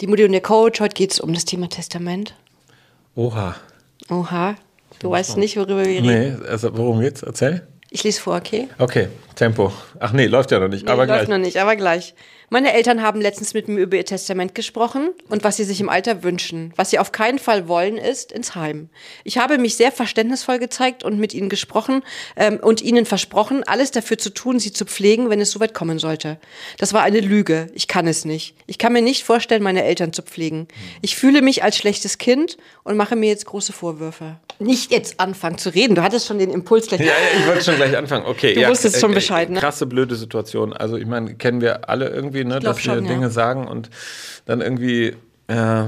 Die Mutti und der Coach, heute geht es um das Thema Testament. Oha. Oha. Du weißt nicht, worüber wir reden. Nee, also worum geht's? Erzähl. Ich lese vor, okay? Okay, Tempo. Ach nee, läuft ja noch nicht, Nee, aber läuft gleich. noch nicht, aber gleich. Meine Eltern haben letztens mit mir über ihr Testament gesprochen und was sie sich im Alter wünschen. Was sie auf keinen Fall wollen, ist ins Heim. Ich habe mich sehr verständnisvoll gezeigt und mit ihnen gesprochen ähm, und ihnen versprochen, alles dafür zu tun, sie zu pflegen, wenn es soweit kommen sollte. Das war eine Lüge. Ich kann es nicht. Ich kann mir nicht vorstellen, meine Eltern zu pflegen. Ich fühle mich als schlechtes Kind und mache mir jetzt große Vorwürfe. Nicht jetzt anfangen zu reden. Du hattest schon den Impuls gleich. Ja, ja, ich wollte schon gleich anfangen. Okay, Du ja, wusstest äh, schon äh, Bescheid, ne? Krasse, blöde Situation. Also, ich meine, kennen wir alle irgendwie, ne, glaub dass wir schon, ja. Dinge sagen und dann irgendwie äh,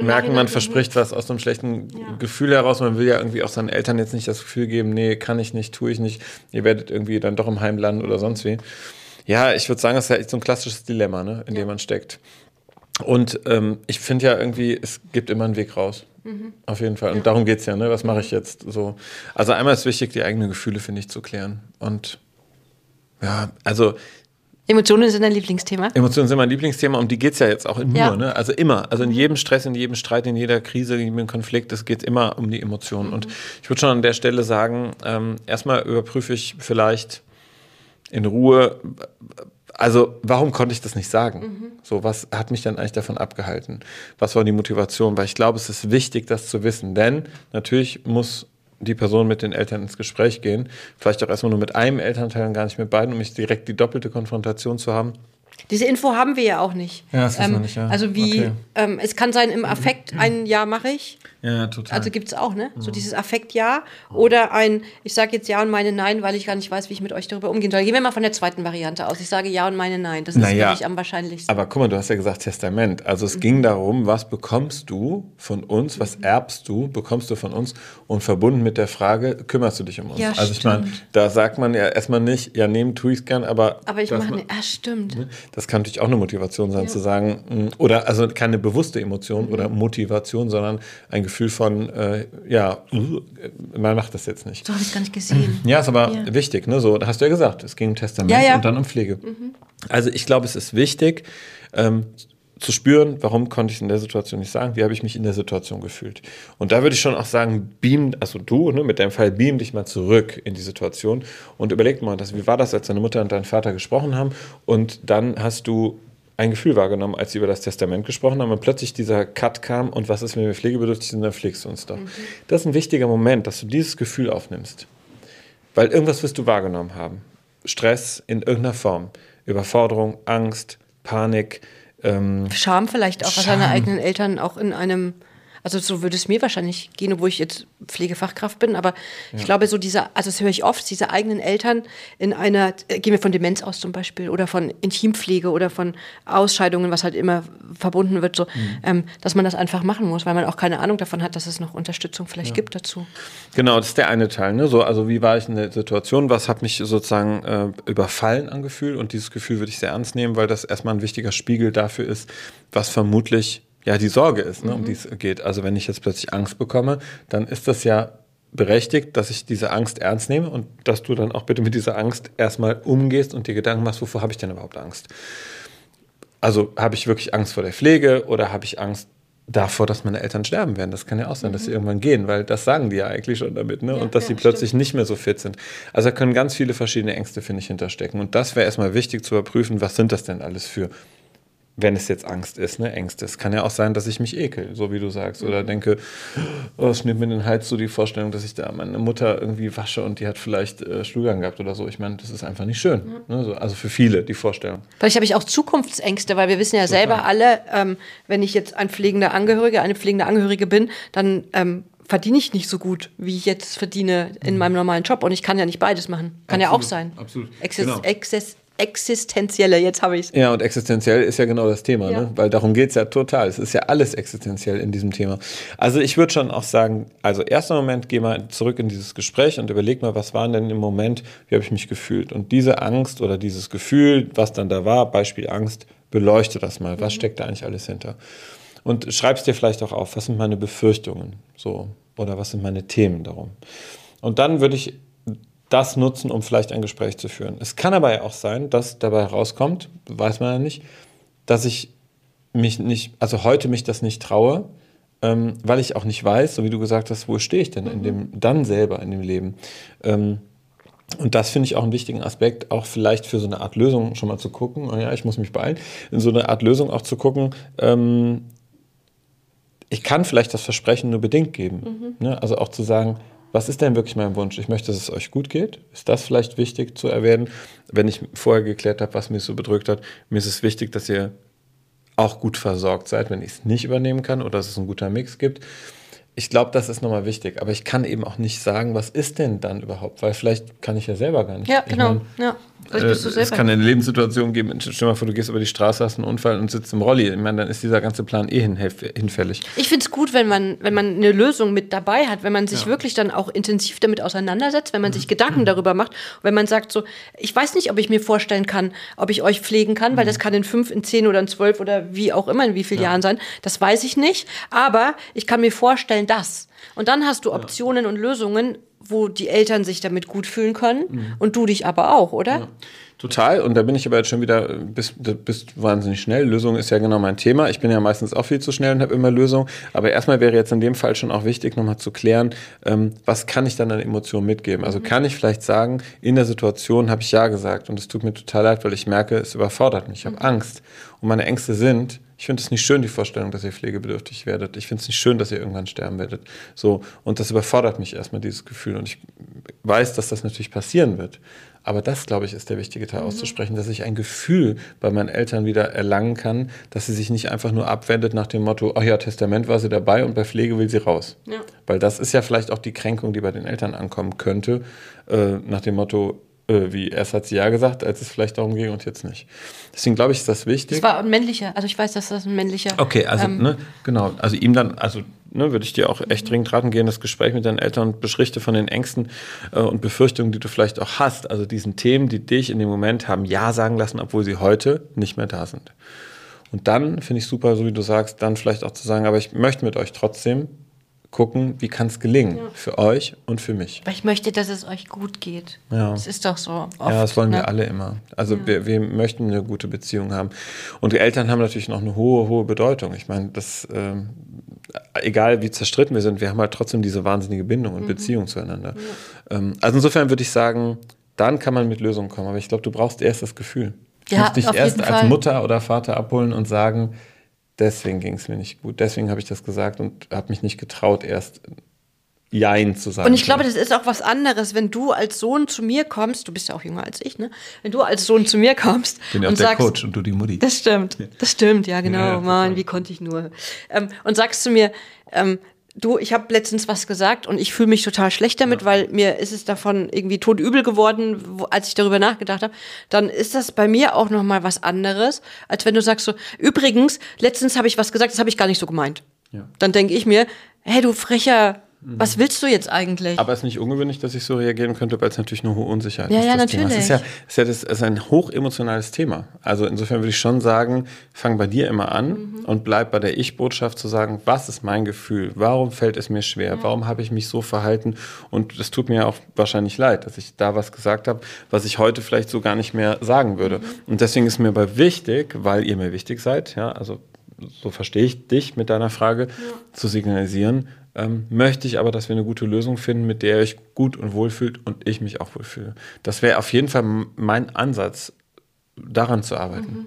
merken, man verspricht was aus einem schlechten Gefühl heraus. Man will ja irgendwie auch seinen Eltern jetzt nicht das Gefühl geben, nee, kann ich nicht, tue ich nicht. Ihr werdet irgendwie dann doch im Heim landen oder sonst wie. Ja, ich würde sagen, das ist ja echt so ein klassisches Dilemma, ne, in dem man steckt. Und ähm, ich finde ja irgendwie, es gibt immer einen Weg raus. Auf jeden Fall. Und darum geht es ja, ne? Was mache ich jetzt so? Also einmal ist wichtig, die eigenen Gefühle, finde ich, zu klären. Und ja, also Emotionen sind dein Lieblingsthema. Emotionen sind mein Lieblingsthema, um die geht es ja jetzt auch nur, Ja. ne? Also immer. Also in jedem Stress, in jedem Streit, in jeder Krise, in jedem Konflikt, es geht immer um die Emotionen. Und ich würde schon an der Stelle sagen, ähm, erstmal überprüfe ich vielleicht in Ruhe, also warum konnte ich das nicht sagen? So, was hat mich dann eigentlich davon abgehalten? Was war die Motivation? Weil ich glaube, es ist wichtig, das zu wissen. Denn natürlich muss die Person mit den Eltern ins Gespräch gehen. Vielleicht auch erstmal nur mit einem Elternteil und gar nicht mit beiden, um nicht direkt die doppelte Konfrontation zu haben. Diese Info haben wir ja auch nicht. Ja, das wir nicht, ja. Also wie, Okay. ähm, es kann sein, im Affekt ein Ja mache ich. Ja, total. Also gibt es auch, ne? So dieses Affekt-Ja. Oder ein, ich sage jetzt Ja und meine Nein, weil ich gar nicht weiß, wie ich mit euch darüber umgehen soll. Gehen wir mal von der zweiten Variante aus. Ich sage Ja und meine Nein. Das ist Naja. wirklich am wahrscheinlichsten. Aber guck mal, du hast ja gesagt Testament. Also es ging darum, was bekommst du von uns, was erbst du, bekommst du von uns und verbunden mit der Frage, kümmerst du dich um uns? Ja, also ich meine, da sagt man ja erstmal nicht, ja nehmen tue ich es gern, aber Aber ich dass mache man- ne, ah, stimmt. Das kann natürlich auch eine Motivation sein, zu sagen, mh, oder also keine bewusste Emotion oder Mhm. Motivation, sondern ein Gefühl von, äh, ja, uh, man macht das jetzt nicht. So habe ich es gar nicht gesehen. Ja, ist aber Ja. wichtig, ne? So, hast du ja gesagt, es ging um Testament Ja, ja. und dann um Pflege. Also ich glaube, es ist wichtig, ähm, zu spüren, warum konnte ich es in der Situation nicht sagen, wie habe ich mich in der Situation gefühlt. Und da würde ich schon auch sagen, beam, also du, ne, mit deinem Fall, beam dich mal zurück in die Situation und überleg mal, das, wie war das, als deine Mutter und dein Vater gesprochen haben und dann hast du ein Gefühl wahrgenommen, als sie über das Testament gesprochen haben und plötzlich dieser Cut kam und was ist, wenn wir pflegebedürftig sind, dann pflegst du uns doch. Das ist ein wichtiger Moment, dass du dieses Gefühl aufnimmst. Weil irgendwas wirst du wahrgenommen haben. Stress in irgendeiner Form. Überforderung, Angst, Panik. Ähm, Scham vielleicht auch, Scham. seine eigenen Eltern auch in einem, also so würde es mir wahrscheinlich gehen, obwohl ich jetzt Pflegefachkraft bin, aber ich glaube, so dieser, also das höre ich oft, diese eigenen Eltern in einer, äh, gehen wir von Demenz aus zum Beispiel oder von Intimpflege oder von Ausscheidungen, was halt immer verbunden wird, so, ähm, dass man das einfach machen muss, weil man auch keine Ahnung davon hat, dass es noch Unterstützung vielleicht gibt dazu. genau, das ist der eine Teil. Ne? So, also wie war ich in der Situation? Was hat mich sozusagen äh, überfallen an Gefühl? Und dieses Gefühl würde ich sehr ernst nehmen, weil das erstmal ein wichtiger Spiegel dafür ist, was vermutlich ja die Sorge ist, ne, um die es geht. Also wenn ich jetzt plötzlich Angst bekomme, dann ist das ja berechtigt, dass ich diese Angst ernst nehme und dass du dann auch bitte mit dieser Angst erstmal umgehst und dir Gedanken machst, wovor habe ich denn überhaupt Angst? Also habe ich wirklich Angst vor der Pflege oder habe ich Angst davor, dass meine Eltern sterben werden? Das kann ja auch sein, dass sie irgendwann gehen, weil das sagen die ja eigentlich schon damit, ne? und dass sie ja, plötzlich nicht mehr so fit sind. Also da können ganz viele verschiedene Ängste, finde ich, hinterstecken. Und das wäre erstmal wichtig zu überprüfen, was sind das denn alles für wenn es jetzt Angst ist, ne, Ängste. Es kann ja auch sein, dass ich mich ekel, so wie du sagst. Oder denke, oh, es nimmt mir den Hals so die Vorstellung, dass ich da meine Mutter irgendwie wasche und die hat vielleicht äh, Stuhlgang gehabt oder so. Ich meine, das ist einfach nicht schön. Ne? So, also für viele die Vorstellung. Vielleicht habe ich auch Zukunftsängste, weil wir wissen ja selber alle, ähm, wenn ich jetzt ein pflegender Angehöriger, eine pflegende Angehörige bin, dann ähm, verdiene ich nicht so gut, wie ich jetzt verdiene in meinem normalen Job. Und ich kann ja nicht beides machen. Kann ja auch Absolut, sein. absolut. Exis Genau. Exis existenzielle, jetzt habe ich es. Ja, und existenziell ist ja genau das Thema, Ja. ne? weil darum geht's ja total. Es ist ja alles existenziell in diesem Thema. Also ich würde schon auch sagen, also erster Moment, geh mal zurück in dieses Gespräch und überleg mal, was war denn im Moment, wie habe ich mich gefühlt? Und diese Angst oder dieses Gefühl, was dann da war, Beispiel Angst, beleuchte das mal. Was steckt da eigentlich alles hinter? Und schreib's dir vielleicht auch auf, was sind meine Befürchtungen? So, oder was sind meine Themen darum? Und dann würde ich das nutzen, um vielleicht ein Gespräch zu führen. Es kann aber ja auch sein, dass dabei herauskommt, weiß man ja nicht, dass ich mich nicht, also heute mich das nicht traue, ähm, weil ich auch nicht weiß, so wie du gesagt hast, wo stehe ich denn in dem, dann selber in dem Leben. Ähm, und das finde ich auch einen wichtigen Aspekt, auch vielleicht für so eine Art Lösung schon mal zu gucken. Oh ja, ich muss mich beeilen. In so eine Art Lösung auch zu gucken. Ähm, ich kann vielleicht das Versprechen nur bedingt geben. Mhm. Ne? Also auch zu sagen, was ist denn wirklich mein Wunsch? Ich möchte, dass es euch gut geht. Ist das vielleicht wichtig zu erwähnen? Wenn ich vorher geklärt habe, was mich so bedrückt hat, mir ist es wichtig, dass ihr auch gut versorgt seid, wenn ich es nicht übernehmen kann oder dass es einen guten Mix gibt ich glaube, das ist nochmal wichtig. Aber ich kann eben auch nicht sagen, was ist denn dann überhaupt? Weil vielleicht kann ich ja selber gar nicht. Ja, genau. Mein, ja. Äh, es kann eine Lebenssituation geben, stell mal vor, du gehst über die Straße, hast einen Unfall und sitzt im Rolli. Ich meine, dann ist dieser ganze Plan eh hinfällig. Ich finde es gut, wenn man, wenn man eine Lösung mit dabei hat, wenn man sich ja. wirklich dann auch intensiv damit auseinandersetzt, wenn man sich Gedanken darüber macht, wenn man sagt so, ich weiß nicht, ob ich mir vorstellen kann, ob ich euch pflegen kann, weil das kann in fünf, in zehn oder in zwölf oder wie auch immer in wie vielen ja. Jahren sein. Das weiß ich nicht. Aber ich kann mir vorstellen, dass. Und dann hast du Optionen ja. und Lösungen, wo die Eltern sich damit gut fühlen können mhm. und du dich aber auch, oder? Ja. Total. Und da bin ich aber jetzt schon wieder, bist, bist wahnsinnig schnell. Lösung ist ja genau mein Thema. Ich bin ja meistens auch viel zu schnell und habe immer Lösungen. Aber erstmal wäre jetzt in dem Fall schon auch wichtig, nochmal zu klären, ähm, was kann ich dann an Emotionen mitgeben? Also kann ich vielleicht sagen, in der Situation habe ich Ja gesagt und es tut mir total leid, weil ich merke, es überfordert mich. Ich habe mhm. Angst. Und meine Ängste sind, ich finde es nicht schön, die Vorstellung, dass ihr pflegebedürftig werdet. Ich finde es nicht schön, dass ihr irgendwann sterben werdet. So, und das überfordert mich erstmal, dieses Gefühl. Und ich weiß, dass das natürlich passieren wird. Aber das, glaube ich, ist der wichtige Teil mhm. auszusprechen, dass ich ein Gefühl bei meinen Eltern wieder erlangen kann, dass sie sich nicht einfach nur abwendet nach dem Motto, ach ja, Testament war sie dabei und bei Pflege will sie raus. Ja. Weil das ist ja vielleicht auch die Kränkung, die bei den Eltern ankommen könnte, äh, nach dem Motto, äh, wie erst hat sie ja gesagt, als es vielleicht darum ging und jetzt nicht. Deswegen glaube ich, ist das wichtig. Das war ein männlicher, also ich weiß, dass das ein männlicher. Okay, also ähm, ne, genau, also ihm dann, also ne, würde ich dir auch echt dringend raten gehen, das Gespräch mit deinen Eltern und beschrichte von den Ängsten äh, und Befürchtungen, die du vielleicht auch hast, also diesen Themen, die dich in dem Moment haben Ja sagen lassen, obwohl sie heute nicht mehr da sind. Und dann finde ich super, so wie du sagst, dann vielleicht auch zu sagen, aber ich möchte mit euch trotzdem gucken, wie kann es gelingen ja. für euch und für mich. Weil ich möchte, dass es euch gut geht. Ja. Das ist doch so. Oft, ja, das wollen ne? wir alle immer. Also ja. wir, wir, möchten eine gute Beziehung haben. Und die Eltern haben natürlich noch eine hohe, hohe Bedeutung. Ich meine, das, ähm, egal wie zerstritten wir sind, wir haben halt trotzdem diese wahnsinnige Bindung und mhm. Beziehung zueinander. Ähm, also insofern würde ich sagen, dann kann man mit Lösungen kommen. Aber ich glaube, du brauchst erst das Gefühl. Du ja, musst dich erst als Mutter oder Vater abholen und sagen, deswegen ging es mir nicht gut. Deswegen habe ich das gesagt und habe mich nicht getraut, erst Jein zu sagen. Und ich glaube, das ist auch was anderes, wenn du als Sohn zu mir kommst, du bist ja auch jünger als ich, ne? Wenn du als Sohn zu mir kommst Bin ja und auch der sagst, Coach und du die Mutti. Das stimmt, das stimmt, ja genau, ja, Mann, wie konnte ich nur. Ähm, und sagst zu mir, ähm, du, ich habe letztens was gesagt und ich fühle mich total schlecht damit, ja. weil mir ist es davon irgendwie todübel geworden, wo, als ich darüber nachgedacht habe. Dann ist das bei mir auch noch mal was anderes, als wenn du sagst so, übrigens, letztens habe ich was gesagt, das habe ich gar nicht so gemeint. Ja. Dann denke ich mir, hey du frecher was willst du jetzt eigentlich? Aber es ist nicht ungewöhnlich, dass ich so reagieren könnte, weil es natürlich eine hohe Unsicherheit ja, ist. Ja, natürlich. Es ist ja, ist ja das ist ein hochemotionales Thema. Also insofern würde ich schon sagen, fang bei dir immer an mhm. und bleib bei der Ich-Botschaft zu sagen, was ist mein Gefühl? Warum fällt es mir schwer? Ja. Warum habe ich mich so verhalten? Und es tut mir auch wahrscheinlich leid, dass ich da was gesagt habe, was ich heute vielleicht so gar nicht mehr sagen würde. Mhm. Und deswegen ist mir aber wichtig, weil ihr mir wichtig seid, ja, also so verstehe ich dich mit deiner Frage, ja. zu signalisieren, ähm, möchte ich aber, dass wir eine gute Lösung finden, mit der ihr euch gut und wohl fühlt und ich mich auch wohlfühle. Das wäre auf jeden Fall mein Ansatz, daran zu arbeiten. Mhm.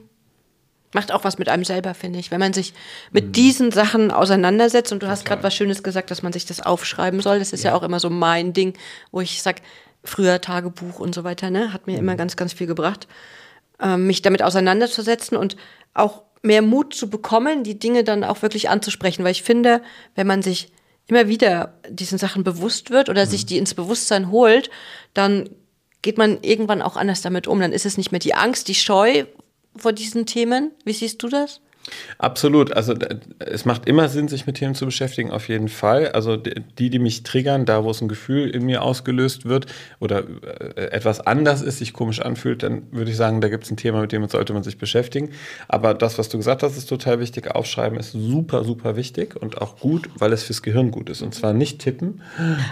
Macht auch was mit einem selber, finde ich. Wenn man sich mit mhm. diesen Sachen auseinandersetzt und du Total. hast gerade was Schönes gesagt, dass man sich das aufschreiben soll. Das ist ja, ja auch immer so mein Ding, wo ich sage, früher Tagebuch und so weiter, ne, hat mir mhm. immer ganz, ganz viel gebracht, ähm, mich damit auseinanderzusetzen und auch mehr Mut zu bekommen, die Dinge dann auch wirklich anzusprechen. Weil ich finde, wenn man sich immer wieder diesen Sachen bewusst wird oder mhm. sich die ins Bewusstsein holt, dann geht man irgendwann auch anders damit um. Dann ist es nicht mehr die Angst, die Scheu vor diesen Themen. Wie siehst du das? Absolut. Also es macht immer Sinn, sich mit Themen zu beschäftigen, auf jeden Fall. Also die, die mich triggern, da wo es ein Gefühl in mir ausgelöst wird oder äh, etwas anders ist, sich komisch anfühlt, dann würde ich sagen, da gibt es ein Thema, mit dem sollte man sich beschäftigen. Aber das, was du gesagt hast, ist total wichtig. Aufschreiben ist super, super wichtig und auch gut, weil es fürs Gehirn gut ist. Und zwar nicht tippen.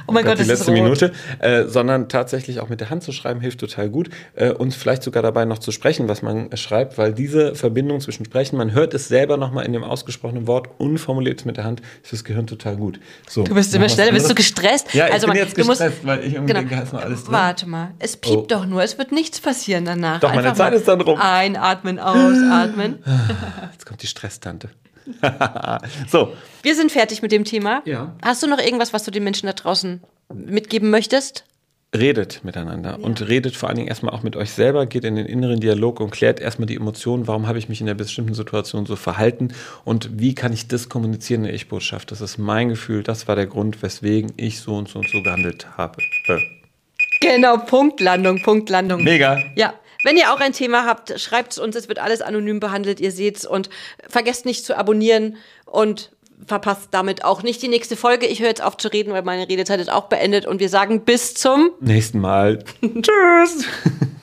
Oh mein Gott, die letzte Minute, äh, sondern tatsächlich auch mit der Hand zu schreiben hilft total gut äh, und vielleicht sogar dabei noch zu sprechen, was man schreibt, weil diese Verbindung zwischen Sprechen, man hört es es selber nochmal in dem ausgesprochenen Wort, unformuliert mit der Hand, ist fürs Gehirn total gut. So, Du bist immer schneller, bist du gestresst? Ja, ich also bin man- jetzt du musst- gestresst, weil ich irgendwie denke, da ist noch alles drin. Warte mal, es piept Oh. doch nur, es wird nichts passieren danach. Doch, meine Einfach Zeit mal ist dann rum. Einatmen, ausatmen. Jetzt kommt die Stresstante. so, Wir sind fertig mit dem Thema. Ja. Hast du noch irgendwas, was du den Menschen da draußen mitgeben möchtest? Redet miteinander und redet vor allen Dingen erstmal auch mit euch selber, geht in den inneren Dialog und klärt erstmal die Emotionen, warum habe ich mich in der bestimmten Situation so verhalten und wie kann ich das kommunizieren in der Ich-Botschaft. Das ist mein Gefühl, das war der Grund, weswegen ich so und so und so gehandelt habe. Genau, Punktlandung, Punktlandung. Mega. Ja. Wenn ihr auch ein Thema habt, schreibt es uns. Es wird alles anonym behandelt, ihr seht's. Und vergesst nicht zu abonnieren und verpasst damit auch nicht die nächste Folge. Ich höre jetzt auf zu reden, weil meine Redezeit ist auch beendet. Und wir sagen bis zum Nächsten Mal. Tschüss.